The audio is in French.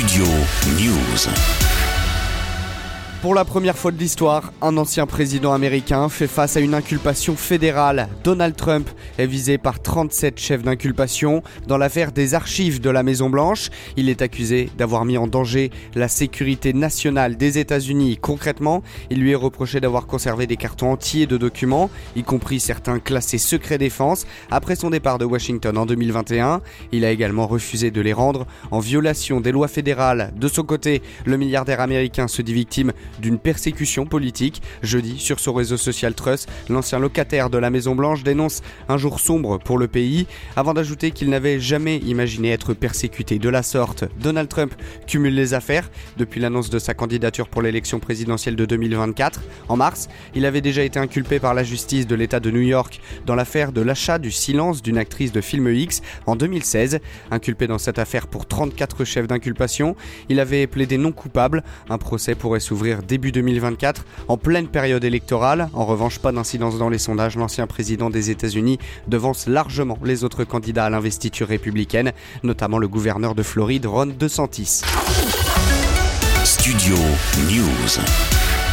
Studio News. Pour la première fois de l'histoire, un ancien président américain fait face à une inculpation fédérale. Donald Trump est visé par 37 chefs d'inculpation dans l'affaire des archives de la Maison-Blanche. Il est accusé d'avoir mis en danger la sécurité nationale des États-Unis. Concrètement, il lui est reproché d'avoir conservé des cartons entiers de documents, y compris certains classés secret défense, après son départ de Washington en 2021. Il a également refusé de les rendre en violation des lois fédérales. De son côté, le milliardaire américain se dit victime d'une persécution politique. Jeudi, sur son réseau social Trust, l'ancien locataire de la Maison Blanche dénonce un jour sombre pour le pays, avant d'ajouter qu'il n'avait jamais imaginé être persécuté de la sorte. Donald Trump cumule les affaires depuis l'annonce de sa candidature pour l'élection présidentielle de 2024. En mars, il avait déjà été inculpé par la justice de l'État de New York dans l'affaire de l'achat du silence d'une actrice de film X en 2016. Inculpé dans cette affaire pour 34 chefs d'inculpation, il avait plaidé non coupable. Un procès pourrait s'ouvrir début 2024, en pleine période électorale. En revanche, pas d'incidence dans les sondages. L'ancien président des États-Unis devance largement les autres candidats à l'investiture républicaine, notamment le gouverneur de Floride, Ron DeSantis. Studio News.